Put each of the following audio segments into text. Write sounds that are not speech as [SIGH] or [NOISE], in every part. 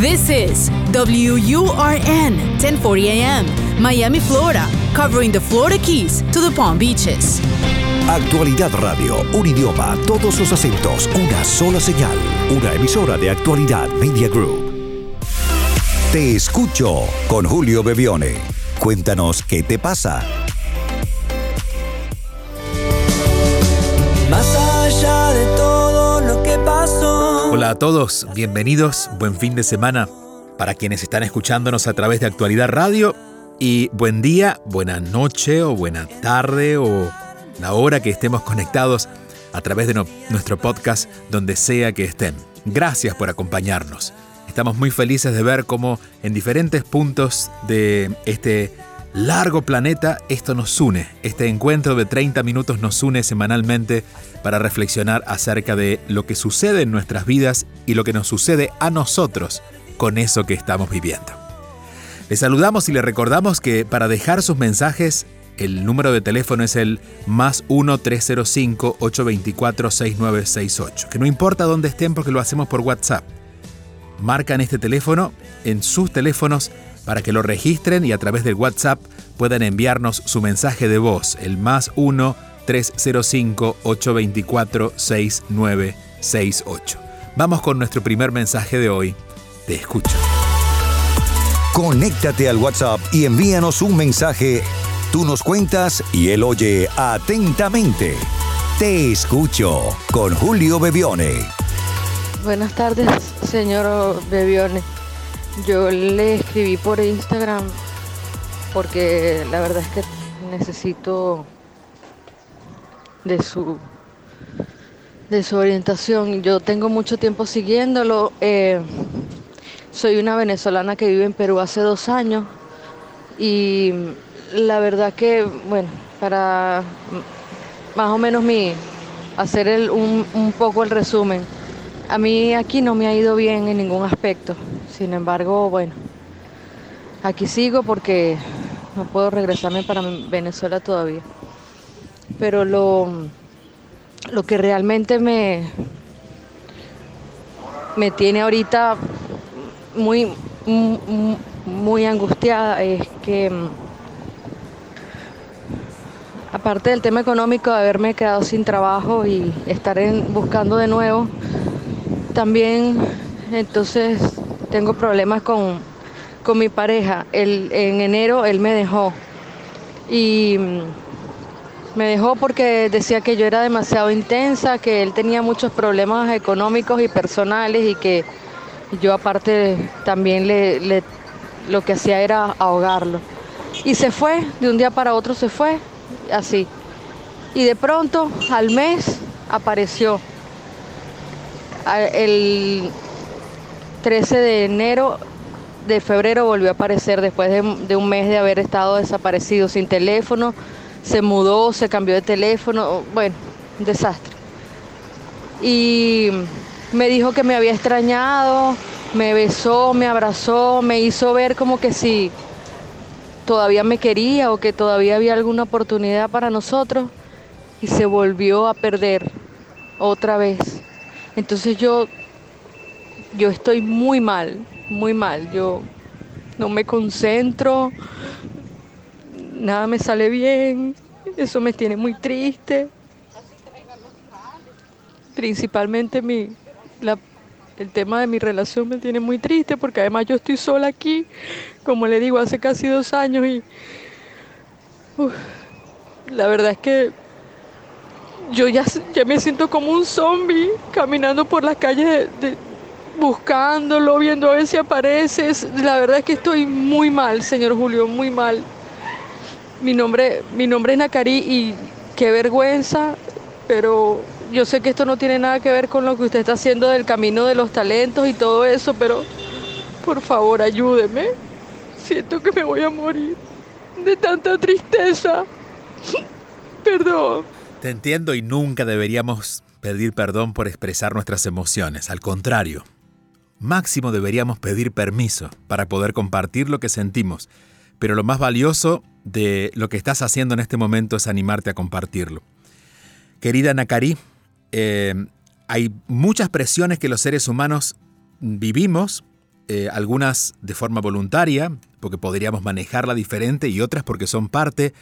This is WURN 1040 AM, Miami, Florida, covering the Florida Keys to the Palm Beaches. Actualidad Radio, un idioma, todos los acentos, una sola señal, una emisora de Actualidad Media Group. Te escucho con Julio Bebione. Cuéntanos qué te pasa. Hola a todos, bienvenidos, buen fin de semana para quienes están escuchándonos a través de Actualidad Radio y buen día, buena noche o buena tarde o la hora que estemos conectados a través de nuestro podcast donde sea que estén. Gracias por acompañarnos. Estamos muy felices de ver cómo en diferentes puntos de este largo planeta esto nos une. Este encuentro de 30 minutos nos une semanalmente para reflexionar acerca de lo que sucede en nuestras vidas y lo que nos sucede a nosotros con eso que estamos viviendo. Les saludamos y les recordamos que para dejar sus mensajes, el número de teléfono es el más 1-305-824-6968. Que no importa dónde estén porque lo hacemos por WhatsApp. Marcan este teléfono en sus teléfonos para que lo registren y a través del WhatsApp puedan enviarnos su mensaje de voz, el más 1-305-824-6968. Vamos con nuestro primer mensaje de hoy. Te escucho. Conéctate al WhatsApp y envíanos un mensaje. Tú nos cuentas y él oye atentamente. Te escucho con Julio Bebione. Buenas tardes, señor Bebione. Yo le escribí por Instagram porque la verdad es que necesito de su de su orientación. Yo tengo mucho tiempo siguiéndolo. eh, soy una venezolana que vive en Perú hace dos años y la verdad que, bueno, para más o menos mi hacer el- un, un poco el resumen. A mí aquí no me ha ido bien en ningún aspecto. Sin embargo, bueno, aquí sigo porque no puedo regresarme para Venezuela todavía. Pero lo, lo que realmente me, me tiene ahorita muy, muy, muy angustiada es que mm, aparte del tema económico de haberme quedado sin trabajo y estar buscando de nuevo, también entonces tengo problemas con, con mi pareja. El- en enero él me dejó y mm, me dejó porque decía que yo era demasiado intensa, que él tenía muchos problemas económicos y personales y que yo aparte también le, lo que hacía era ahogarlo. Y se fue, de un día para otro se fue, así. Y de pronto, al mes, apareció. El 13 de enero, de febrero volvió a aparecer después de, un mes de haber estado desaparecido, sin teléfono. Se mudó, se cambió de teléfono, bueno, un desastre. Y me dijo que me había extrañado, me besó, me abrazó, me hizo ver como que si todavía me quería o que todavía había alguna oportunidad para nosotros y se volvió a perder otra vez. Entonces yo yo estoy muy mal, muy mal. Yo no me concentro, nada me sale bien, eso me tiene muy triste. Principalmente mi, la- el tema de mi relación me tiene muy triste porque además yo estoy sola aquí, como le digo, hace casi dos años y la verdad es que yo ya, ya me siento como un zombie caminando por las calles de- buscándolo, viendo a ver si aparece. La verdad es que estoy muy mal, señor Julio, muy mal. Mi nombre, mi nombre es Nacari y qué vergüenza, pero yo sé que esto no tiene nada que ver con lo que usted está haciendo del camino de los talentos y todo eso, pero por favor ayúdeme. Siento que me voy a morir de tanta tristeza. [LAUGHS] Perdón. Te entiendo y nunca deberíamos pedir perdón por expresar nuestras emociones. Al contrario, máximo deberíamos pedir permiso para poder compartir lo que sentimos. Pero lo más valioso de lo que estás haciendo en este momento es animarte a compartirlo. Querida Nakari, eh, hay muchas presiones que los seres humanos vivimos eh, algunas de forma voluntaria, porque podríamos manejarla diferente, y otras porque son parte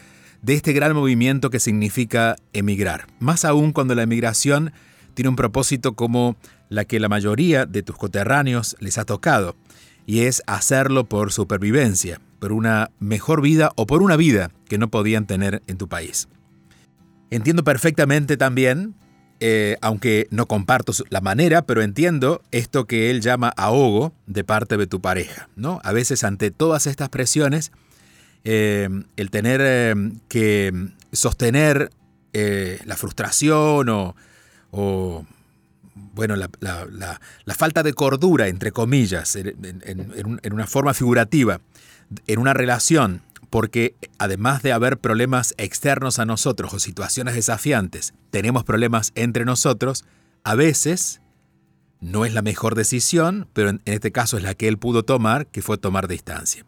de este gran movimiento que significa emigrar. Más aún cuando la emigración tiene un propósito como la que la mayoría de tus coterráneos les ha tocado, y es hacerlo por supervivencia, por una mejor vida o por una vida que no podían tener en tu país. Entiendo perfectamente también, eh, aunque no comparto la manera, pero entiendo esto que él llama ahogo de parte de tu pareja. ¿no? A veces ante todas estas presiones, eh, el tener eh, que sostener la frustración o, bueno, la, falta de cordura, entre comillas, en una forma figurativa, en una relación porque además de haber problemas externos a nosotros o situaciones desafiantes, tenemos problemas entre nosotros, a veces no es la mejor decisión, pero en este caso es la que él pudo tomar, que fue tomar distancia.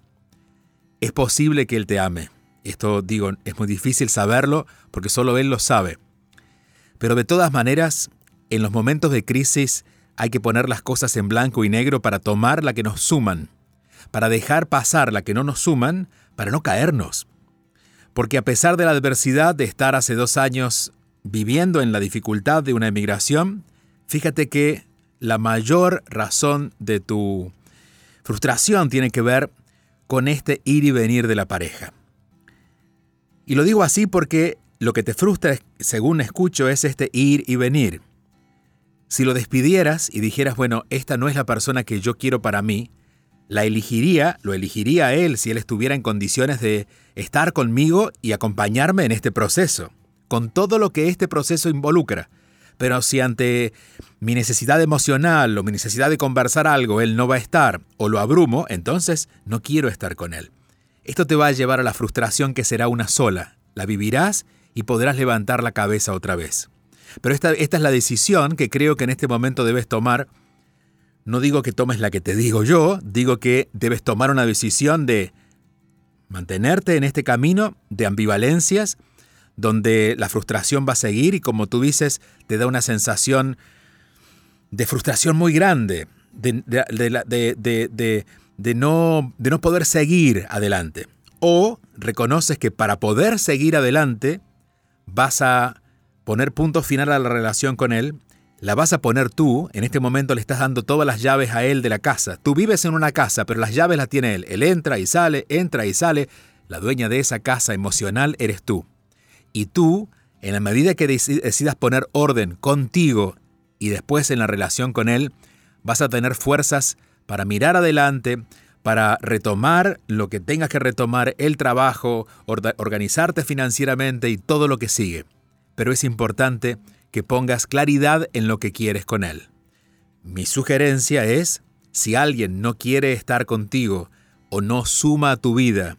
Es posible que él te ame. Esto digo, es muy difícil saberlo porque solo él lo sabe. Pero de todas maneras, en los momentos de crisis hay que poner las cosas en blanco y negro para tomar la que nos suman, para dejar pasar la que no nos suman, para no caernos. Porque a pesar de la adversidad de estar hace dos años viviendo en la dificultad de una emigración, fíjate que la mayor razón de tu frustración tiene que ver con este ir y venir de la pareja. Y lo digo así porque lo que te frustra, según escucho, es este ir y venir. Si lo despidieras y dijeras, bueno, esta no es la persona que yo quiero para mí, la elegiría, lo elegiría a él si él estuviera en condiciones de estar conmigo y acompañarme en este proceso, con todo lo que este proceso involucra. Pero si ante mi necesidad emocional o mi necesidad de conversar algo él no va a estar o lo abrumo, entonces no quiero estar con él. Esto te va a llevar a la frustración que será una sola. La vivirás y podrás levantar la cabeza otra vez. Pero esta, esta es la decisión que creo que en este momento debes tomar no digo que tomes la que te digo yo, digo que debes tomar una decisión de mantenerte en este camino de ambivalencias, donde la frustración va a seguir y como tú dices, te da una sensación de frustración muy grande, de, no, de no poder seguir adelante. O reconoces que para poder seguir adelante vas a poner punto final a la relación con él la vas a poner tú, en este momento le estás dando todas las llaves a él de la casa. Tú vives en una casa, pero las llaves las tiene él. Él entra y sale, entra y sale. La dueña de esa casa emocional eres tú. Y tú, en la medida que decidas poner orden contigo y después en la relación con él, vas a tener fuerzas para mirar adelante, para retomar lo que tengas que retomar, el trabajo, organizarte financieramente y todo lo que sigue. Pero es importante que pongas claridad en lo que quieres con él. Mi sugerencia es, si alguien no quiere estar contigo o no suma a tu vida,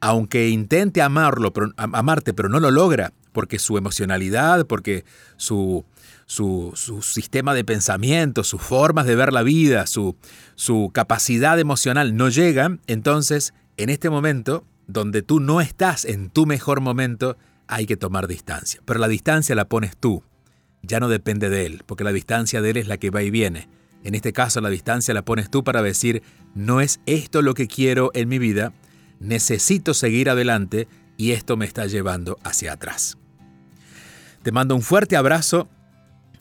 aunque intente amarlo, amarte, pero no lo logra, porque su emocionalidad, porque su, su, sistema de pensamiento, sus formas de ver la vida, su, su capacidad emocional no llegan, entonces en este momento, donde tú no estás en tu mejor momento, hay que tomar distancia. Pero la distancia la pones tú, ya no depende de él, porque la distancia de él es la que va y viene. En este caso la distancia la pones tú para decir, no es esto lo que quiero en mi vida, necesito seguir adelante y esto me está llevando hacia atrás. Te mando un fuerte abrazo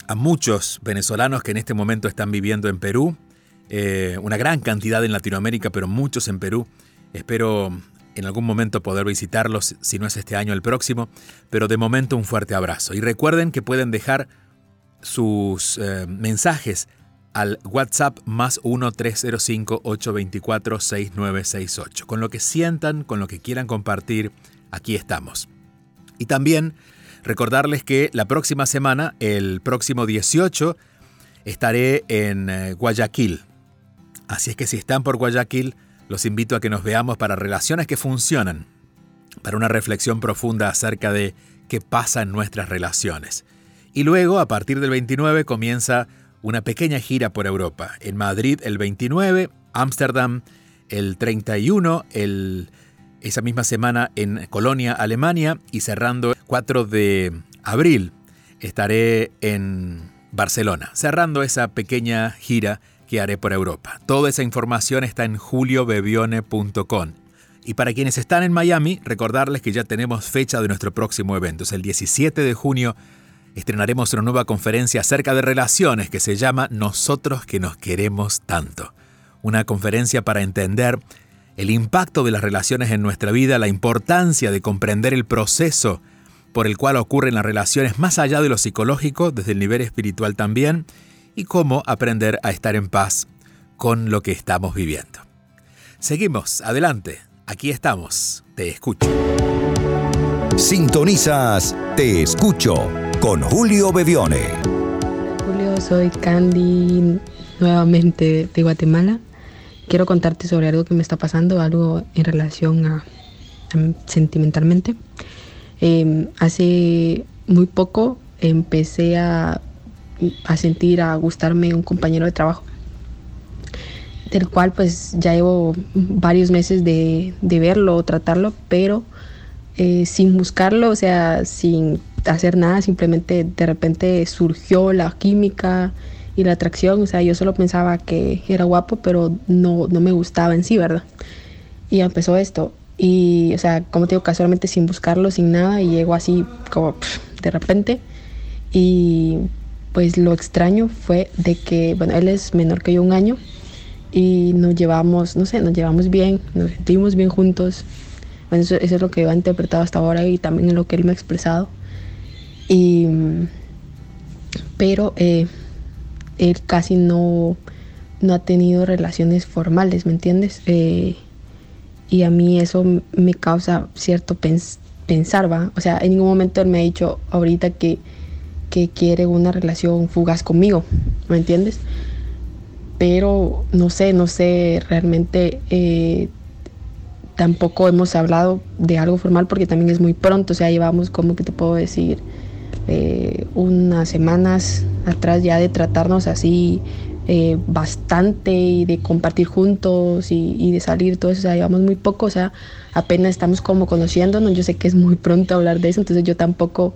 a muchos venezolanos que en este momento están viviendo en Perú, eh, una gran cantidad en Latinoamérica, pero muchos en Perú. Espero en algún momento poder visitarlos, si no es este año, el próximo, pero de momento un fuerte abrazo. Y recuerden que pueden dejar sus eh, mensajes al WhatsApp más 1-305-824-6968. Con lo que sientan, con lo que quieran compartir, aquí estamos. Y también recordarles que la próxima semana, el próximo 18, estaré en eh, Guayaquil. Así es que si están por Guayaquil, los invito a que nos veamos para relaciones que funcionan, para una reflexión profunda acerca de qué pasa en nuestras relaciones. Y luego, a partir del 29, comienza una pequeña gira por Europa. En Madrid el 29, Ámsterdam el 31, el, esa misma semana en Colonia, Alemania, y cerrando el 4 de abril estaré en Barcelona, cerrando esa pequeña gira que haré por Europa. Toda esa información está en juliobevione.com. Y para quienes están en Miami, recordarles que ya tenemos fecha de nuestro próximo evento. Es el 17 de junio. Estrenaremos una nueva conferencia acerca de relaciones que se llama Nosotros que nos queremos tanto. Una conferencia para entender el impacto de las relaciones en nuestra vida, la importancia de comprender el proceso por el cual ocurren las relaciones más allá de lo psicológico, desde el nivel espiritual también, y cómo aprender a estar en paz con lo que estamos viviendo. Seguimos, adelante, aquí estamos, te escucho. Sintonizas Te escucho con Julio Bevione. Julio, soy Candy nuevamente de Guatemala. Quiero contarte sobre algo que me está pasando, algo en relación a, sentimentalmente. Em, hace muy poco empecé a, a, sentir, a gustarme un compañero de trabajo, del cual pues ya llevo varios meses de, de verlo o tratarlo, pero eh, sin buscarlo, o sea, sin hacer nada, simplemente de repente surgió la química y la atracción, o sea, yo solo pensaba que era guapo, pero no, no me gustaba en sí, ¿verdad? Y empezó esto, y, o sea, como te digo, casualmente sin buscarlo, sin nada, y llegó así como de repente, y pues lo extraño fue de que, bueno, él es menor que yo un año, y nos llevamos, no sé, nos llevamos bien, nos sentimos bien juntos, eso, es lo que yo he interpretado hasta ahora y también en lo que él me ha expresado. Y, pero eh, él casi no, no ha tenido relaciones formales, ¿me entiendes? Eh, y a mí eso me causa cierto pensar, ¿va? O sea, en ningún momento él me ha dicho ahorita que, que quiere una relación fugaz conmigo, ¿me entiendes? Pero no sé, no sé realmente eh, tampoco hemos hablado de algo formal porque también es muy pronto, o sea, llevamos como que te puedo decir eh, unas semanas atrás ya de tratarnos así eh, bastante y de compartir juntos y, de salir, todo eso, o sea, llevamos muy poco, o sea, apenas estamos como conociéndonos, yo sé que es muy pronto hablar de eso, entonces yo tampoco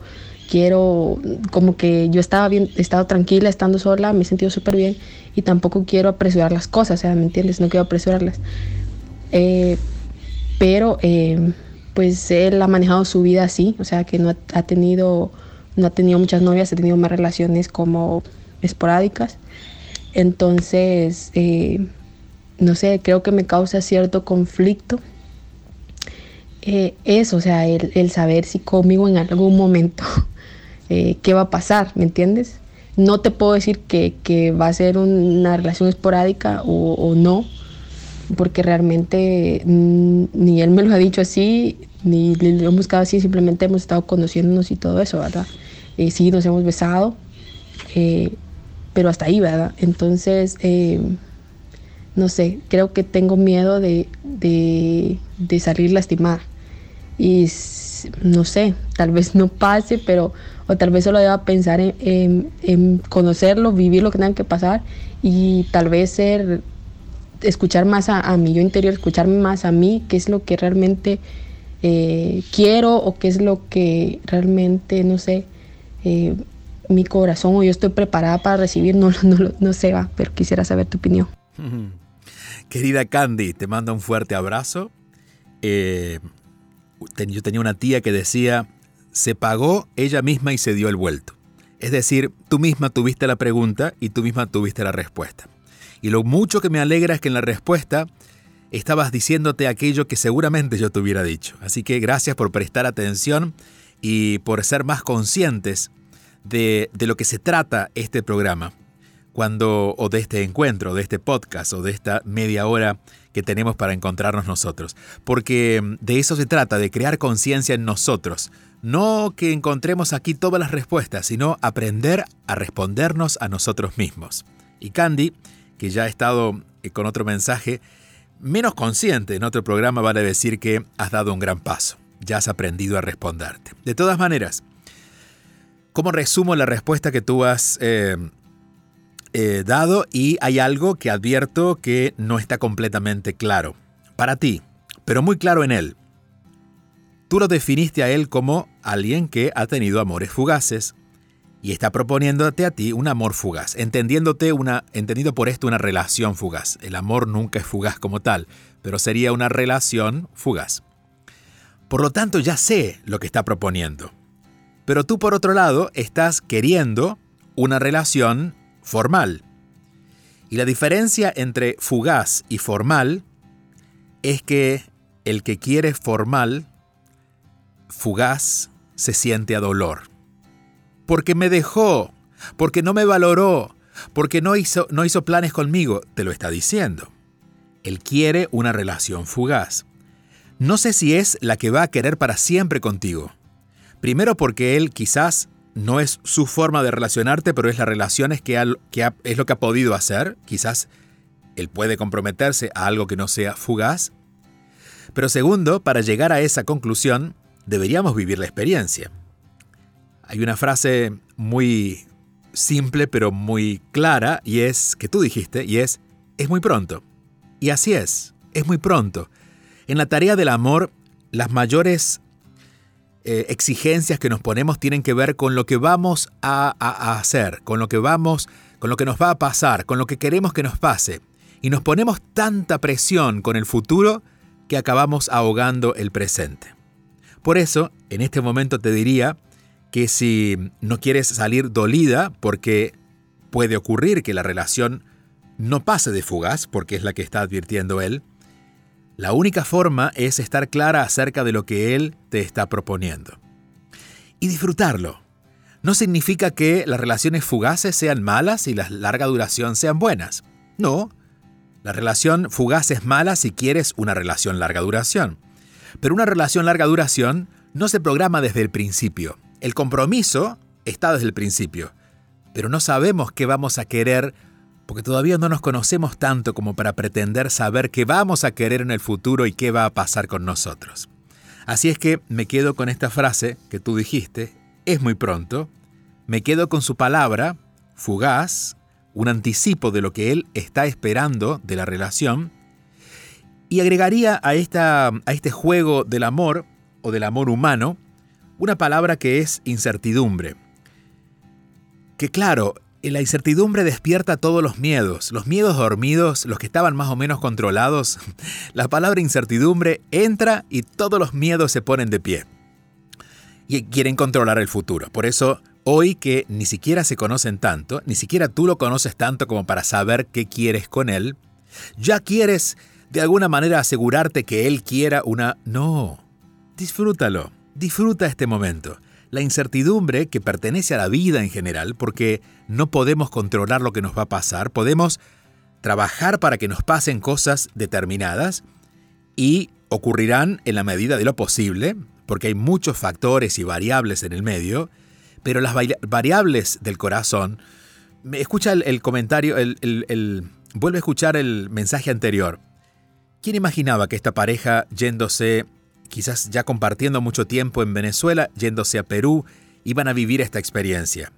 quiero, como que yo estaba bien, he estado tranquila estando sola, me he sentido súper bien y tampoco quiero apresurar las cosas, o sea, ¿me entiendes? No quiero apresurarlas. Eh, pero eh, pues él ha manejado su vida así, o sea que no ha, tenido, no ha tenido muchas novias, ha tenido más relaciones como esporádicas. Entonces, eh, no sé, creo que me causa cierto conflicto eso, o sea, el, saber si conmigo en algún momento [LAUGHS] qué va a pasar, ¿me entiendes? No te puedo decir que, va a ser una relación esporádica o, o no, porque realmente mm, ni él me lo ha dicho así, ni lo hemos buscado así, simplemente hemos estado conociéndonos y todo eso, ¿verdad? Eh, sí, nos hemos besado, eh, pero hasta ahí, ¿verdad? Entonces, eh, no sé, creo que tengo miedo de, de, salir lastimada. Y no sé, tal vez no pase, pero o tal vez solo deba pensar en, en conocerlo, vivir lo que tenga que pasar y tal vez ser escuchar más a, mi yo interior, escucharme más a mí, qué es lo que realmente eh, quiero o qué es lo que realmente, no sé, eh, mi corazón o yo estoy preparada para recibir, no, [LAUGHS] no, no sé, va, pero quisiera saber tu opinión. [LAUGHS] Querida Candy, te mando un fuerte abrazo. Eh, yo tenía una tía que decía, se pagó ella misma y se dio el vuelto. Es decir, tú misma tuviste la pregunta y tú misma tuviste la respuesta. Y lo mucho que me alegra es que en la respuesta estabas diciéndote aquello que seguramente yo te hubiera dicho. Así que gracias por prestar atención y por ser más conscientes de, lo que se trata este programa. Cuando, o de este encuentro, de este podcast, o de esta media hora que tenemos para encontrarnos nosotros. Porque de eso se trata, de crear conciencia en nosotros. No que encontremos aquí todas las respuestas, sino aprender a respondernos a nosotros mismos. Y Candy que ya ha estado eh, con otro mensaje, menos consciente en otro programa vale decir que has dado un gran paso, ya has aprendido a responderte. De todas maneras, ¿cómo resumo la respuesta que tú has eh, eh, dado? Y hay algo que advierto que no está completamente claro. Para ti, pero muy claro en él. Tú lo definiste a él como alguien que ha tenido amores fugaces y está proponiéndote a ti un amor fugaz, entendiéndote una, entendiendo por esto una relación fugaz. El amor nunca es fugaz como tal, pero sería una relación fugaz. Por lo tanto, ya sé lo que está proponiendo. Pero tú, por otro lado, estás queriendo una relación formal. Y la diferencia entre fugaz y formal es que el que quiere formal, fugaz, se siente a dolor porque me dejó, porque no me valoró, porque no hizo, no hizo planes conmigo, te lo está diciendo. Él quiere una relación fugaz. No sé si es la que va a querer para siempre contigo. Primero porque él quizás no es su forma de relacionarte, pero es la relación que, que es lo que ha podido hacer. Quizás él puede comprometerse a algo que no sea fugaz. Pero segundo, para llegar a esa conclusión, deberíamos vivir la experiencia. Hay una frase muy simple pero muy clara y es que tú dijiste y es es muy pronto. Y así es, es muy pronto. En la tarea del amor, las mayores eh, exigencias que nos ponemos tienen que ver con lo que vamos a, a hacer, con lo que vamos, con lo que nos va a pasar, con lo que queremos que nos pase. Y nos ponemos tanta presión con el futuro que acabamos ahogando el presente. Por eso, en este momento te diría, que si no quieres salir dolida, porque puede ocurrir que la relación no pase de fugaz, porque es la que está advirtiendo él, la única forma es estar clara acerca de lo que él te está proponiendo. Y disfrutarlo. No significa que las relaciones fugaces sean malas y las larga duración sean buenas. No, la relación fugaz es mala si quieres una relación larga duración. Pero una relación larga duración no se programa desde el principio. El compromiso está desde el principio, pero no sabemos qué vamos a querer porque todavía no nos conocemos tanto como para pretender saber qué vamos a querer en el futuro y qué va a pasar con nosotros. Así es que me quedo con esta frase que tú dijiste, es muy pronto, me quedo con su palabra, fugaz, un anticipo de lo que él está esperando de la relación, y agregaría a, esta, a este juego del amor o del amor humano una palabra que es incertidumbre. Que claro, la incertidumbre despierta todos los miedos, los miedos dormidos, los que estaban más o menos controlados. [LAUGHS] La palabra incertidumbre entra y todos los miedos se ponen de pie. Y quieren controlar el futuro. Por eso, hoy que ni siquiera se conocen tanto, ni siquiera tú lo conoces tanto como para saber qué quieres con él, ya quieres de alguna manera asegurarte que él quiera una... No, disfrútalo. Disfruta este momento. La incertidumbre que pertenece a la vida en general, porque no podemos controlar lo que nos va a pasar, podemos trabajar para que nos pasen cosas determinadas y ocurrirán en la medida de lo posible, porque hay muchos factores y variables en el medio, pero las variables del corazón, escucha el, comentario, el, vuelve a escuchar el mensaje anterior. ¿Quién imaginaba que esta pareja yéndose quizás ya compartiendo mucho tiempo en Venezuela, yéndose a Perú, iban a vivir esta experiencia.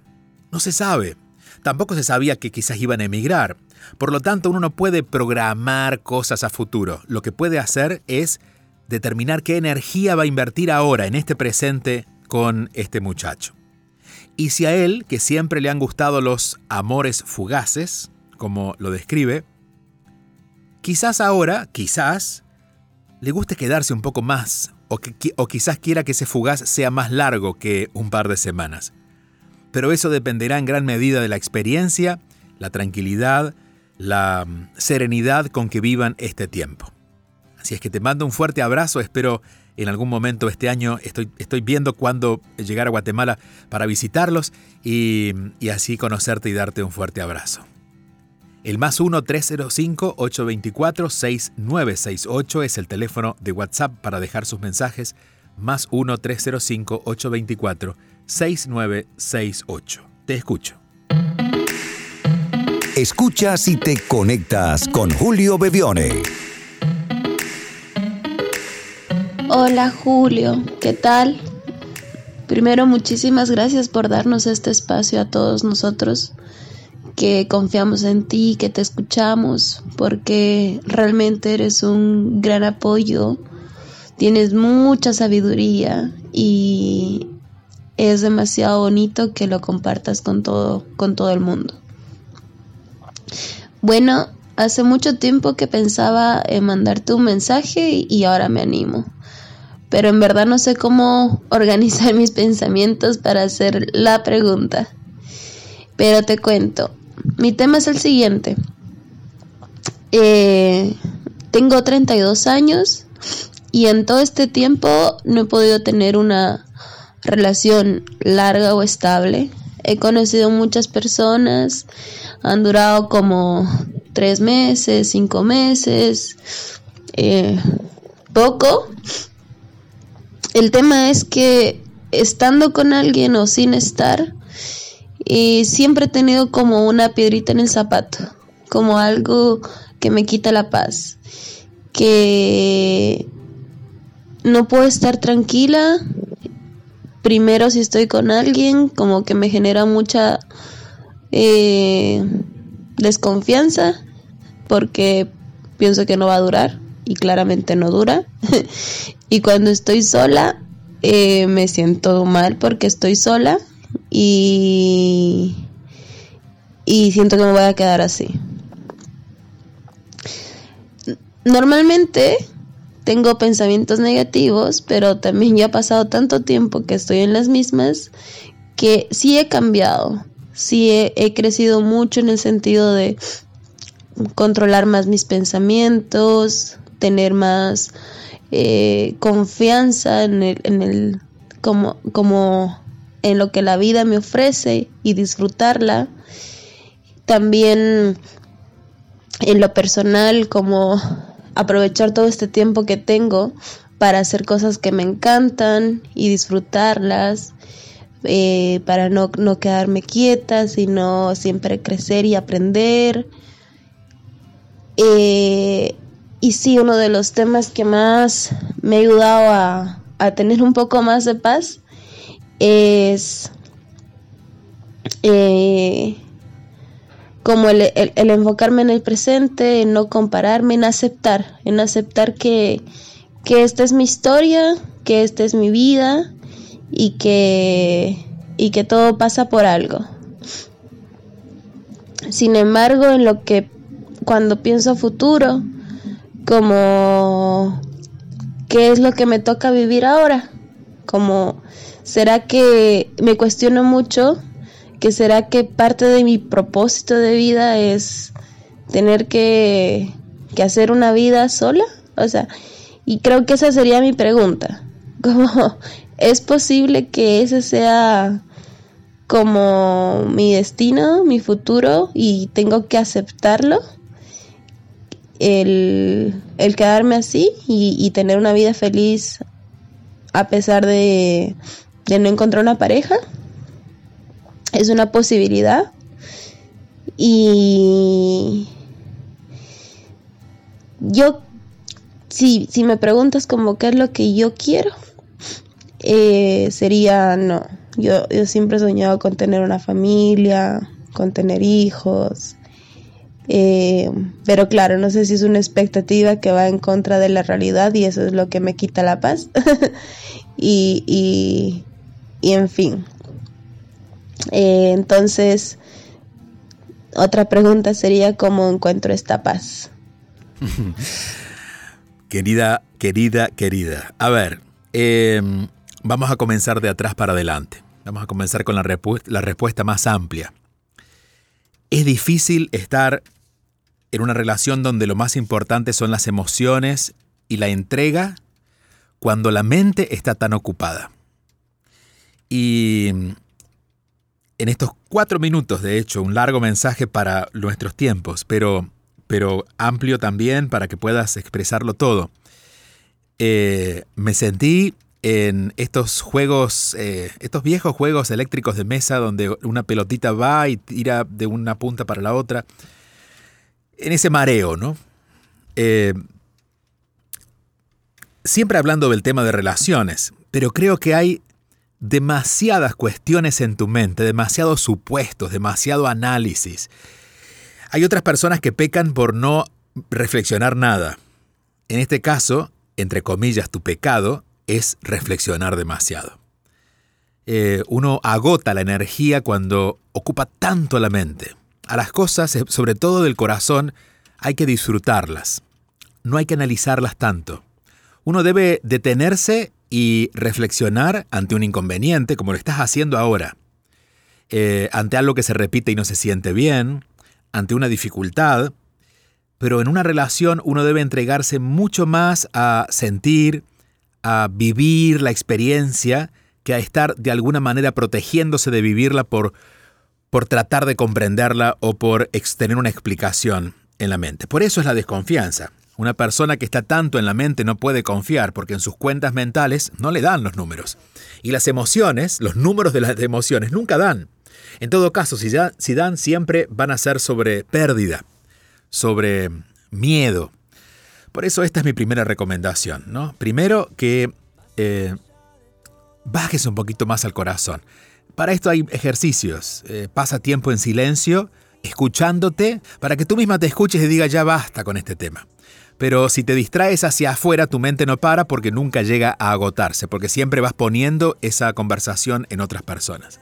No se sabe. Tampoco se sabía que quizás iban a emigrar. Por lo tanto, uno no puede programar cosas a futuro. Lo que puede hacer es determinar qué energía va a invertir ahora, en este presente, con este muchacho. Y si a él, que siempre le han gustado los amores fugaces, como lo describe, quizás ahora, quizás, le guste quedarse un poco más o, o quizás quiera que ese fugaz sea más largo que un par de semanas. Pero eso dependerá en gran medida de la experiencia, la tranquilidad, la mm, serenidad con que vivan este tiempo. Así es que te mando un fuerte abrazo, espero en algún momento este año, estoy, estoy viendo cuándo llegar a Guatemala para visitarlos y, y así conocerte y darte un fuerte abrazo. El más 1-305-824-6968 es el teléfono de WhatsApp para dejar sus mensajes. Más 1-305-824-6968. Te escucho. Escuchas y te conectas con Julio Bebione. Hola Julio, ¿qué tal? Primero, muchísimas gracias por darnos este espacio a todos nosotros que confiamos en ti, que te escuchamos, porque realmente eres un gran apoyo, tienes mucha sabiduría y es demasiado bonito que lo compartas con todo, con todo el mundo. Bueno, hace mucho tiempo que pensaba en mandarte un mensaje y ahora me animo. Pero en verdad no sé cómo [LAUGHS] organizar mis pensamientos para hacer la pregunta. Pero te cuento, mi tema es el siguiente. Eh, tengo 32 años y en todo este tiempo no he podido tener una relación larga o estable. He conocido muchas personas, han durado como tres meses, cinco meses, eh, poco. El tema es que estando con alguien o sin estar, eh, siempre he tenido como una piedrita en el zapato, como algo que me quita la paz, que no puedo estar tranquila. Primero si estoy con alguien, como que me genera mucha eh, desconfianza porque pienso que no va a durar y claramente no dura. [LAUGHS] y cuando estoy sola, eh, me siento mal porque estoy sola y, y siento que me voy a quedar así. Normalmente tengo pensamientos negativos, pero también ya ha pasado tanto tiempo que estoy en las mismas que sí he cambiado, sí he, crecido mucho en el sentido de controlar más mis pensamientos, tener más eh, confianza en el, en el como, como en lo que la vida me ofrece y disfrutarla. También en lo personal, como aprovechar todo este tiempo que tengo para hacer cosas que me encantan y disfrutarlas, eh, para no, no quedarme quieta, sino siempre crecer y aprender. Eh, y sí, uno de los temas que más me ha ayudado a, a tener un poco más de paz es eh, como el, enfocarme en el presente, en no compararme, en aceptar, en aceptar que, esta es mi historia, que esta es mi vida y que, y que todo pasa por algo. Sin embargo, en lo que cuando pienso futuro, como qué es lo que me toca vivir ahora, como será que me cuestiono mucho que será que parte de mi propósito de vida es tener que, que hacer una vida sola, o sea, y creo que esa sería mi pregunta, [LAUGHS] es posible que ese sea como mi destino, mi futuro y tengo que aceptarlo, el, el quedarme así y, y, tener una vida feliz a pesar de, de no encontrar una pareja es una posibilidad y yo si, si me preguntas como qué es lo que yo quiero eh, sería no yo, yo siempre he soñado con tener una familia con tener hijos eh, pero claro, no sé si es una expectativa que va en contra de la realidad y eso es lo que me quita la paz. [LAUGHS] y, y, y, en fin, eh, entonces, otra pregunta sería cómo encuentro esta paz. [LAUGHS] querida, querida, querida. A ver, em, vamos a comenzar de atrás para adelante. Vamos a comenzar con la, la respuesta más amplia. Es difícil estar en una relación donde lo más importante son las emociones y la entrega cuando la mente está tan ocupada. Y en estos cuatro minutos, de hecho, un largo mensaje para nuestros tiempos, pero, pero amplio también para que puedas expresarlo todo. Eh, me sentí en estos juegos, eh, estos viejos juegos eléctricos de mesa donde una pelotita va y tira de una punta para la otra, en ese mareo, ¿no? Eh, siempre hablando del tema de relaciones, pero creo que hay demasiadas cuestiones en tu mente, demasiados supuestos, demasiado análisis. Hay otras personas que pecan por no reflexionar nada. En este caso, entre comillas, tu pecado es reflexionar demasiado. eh, uno agota la energía cuando ocupa tanto la mente. A las cosas, eh, sobre todo del corazón, hay que disfrutarlas. No hay que analizarlas tanto. Uno debe detenerse y reflexionar ante un inconveniente, como lo estás haciendo ahora. Eh, ante algo que se repite y no se siente bien, ante una dificultad, pero en una relación uno debe entregarse mucho más a sentir, a vivir la experiencia, que a estar de alguna manera protegiéndose de vivirla por, por tratar de comprenderla o por tener una explicación en la mente. Por eso es la desconfianza. Una persona que está tanto en la mente no puede confiar porque en sus cuentas mentales no le dan los números. Y las emociones, los números de las emociones, nunca dan. En todo caso, si, dan, siempre van a ser sobre pérdida, sobre miedo. Por eso esta es mi primera recomendación. ¿no? Primero que eh, bajes un poquito más al corazón. Para esto hay ejercicios. Eh, pasa tiempo en silencio, escuchándote, para que tú misma te escuches y digas ya basta con este tema. Pero si te distraes hacia afuera, tu mente no para porque nunca llega a agotarse, porque siempre vas poniendo esa conversación en otras personas.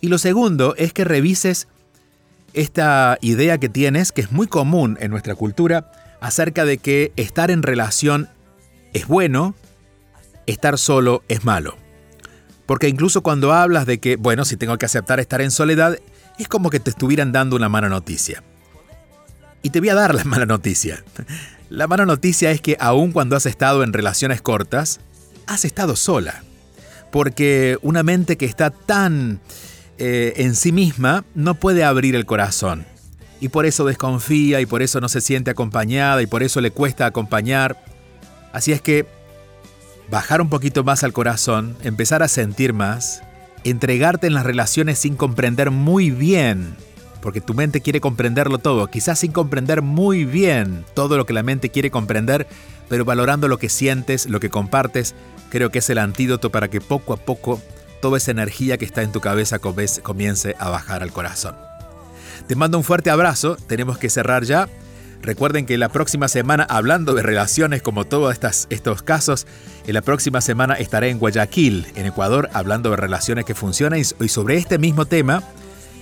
Y lo segundo es que revises esta idea que tienes, que es muy común en nuestra cultura, acerca de que estar en relación es bueno, estar solo es malo. Porque incluso cuando hablas de que, bueno, si tengo que aceptar estar en soledad, es como que te estuvieran dando una mala noticia. Y te voy a dar la mala noticia. La mala noticia es que aun cuando has estado en relaciones cortas, has estado sola. Porque una mente que está tan eh, en sí misma no puede abrir el corazón. Y por eso desconfía y por eso no se siente acompañada y por eso le cuesta acompañar. Así es que bajar un poquito más al corazón, empezar a sentir más, entregarte en las relaciones sin comprender muy bien, porque tu mente quiere comprenderlo todo, quizás sin comprender muy bien todo lo que la mente quiere comprender, pero valorando lo que sientes, lo que compartes, creo que es el antídoto para que poco a poco toda esa energía que está en tu cabeza comience a bajar al corazón. Te mando un fuerte abrazo, tenemos que cerrar ya. Recuerden que la próxima semana, hablando de relaciones como todos estos casos, en la próxima semana estaré en Guayaquil, en Ecuador, hablando de relaciones que funcionan y sobre este mismo tema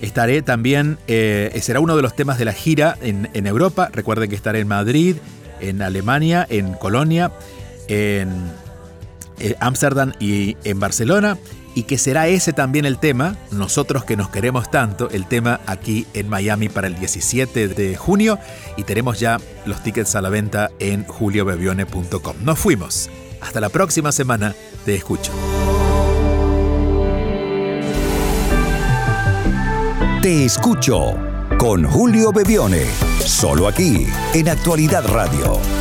estaré también, eh, será uno de los temas de la gira en, en Europa. Recuerden que estaré en Madrid, en Alemania, en Colonia, en eh, Ámsterdam y en Barcelona y que será ese también el tema, nosotros que nos queremos tanto, el tema aquí en Miami para el 17 de junio y tenemos ya los tickets a la venta en juliobebione.com. Nos fuimos. Hasta la próxima semana. Te escucho. Te escucho con Julio Bebione, solo aquí en Actualidad Radio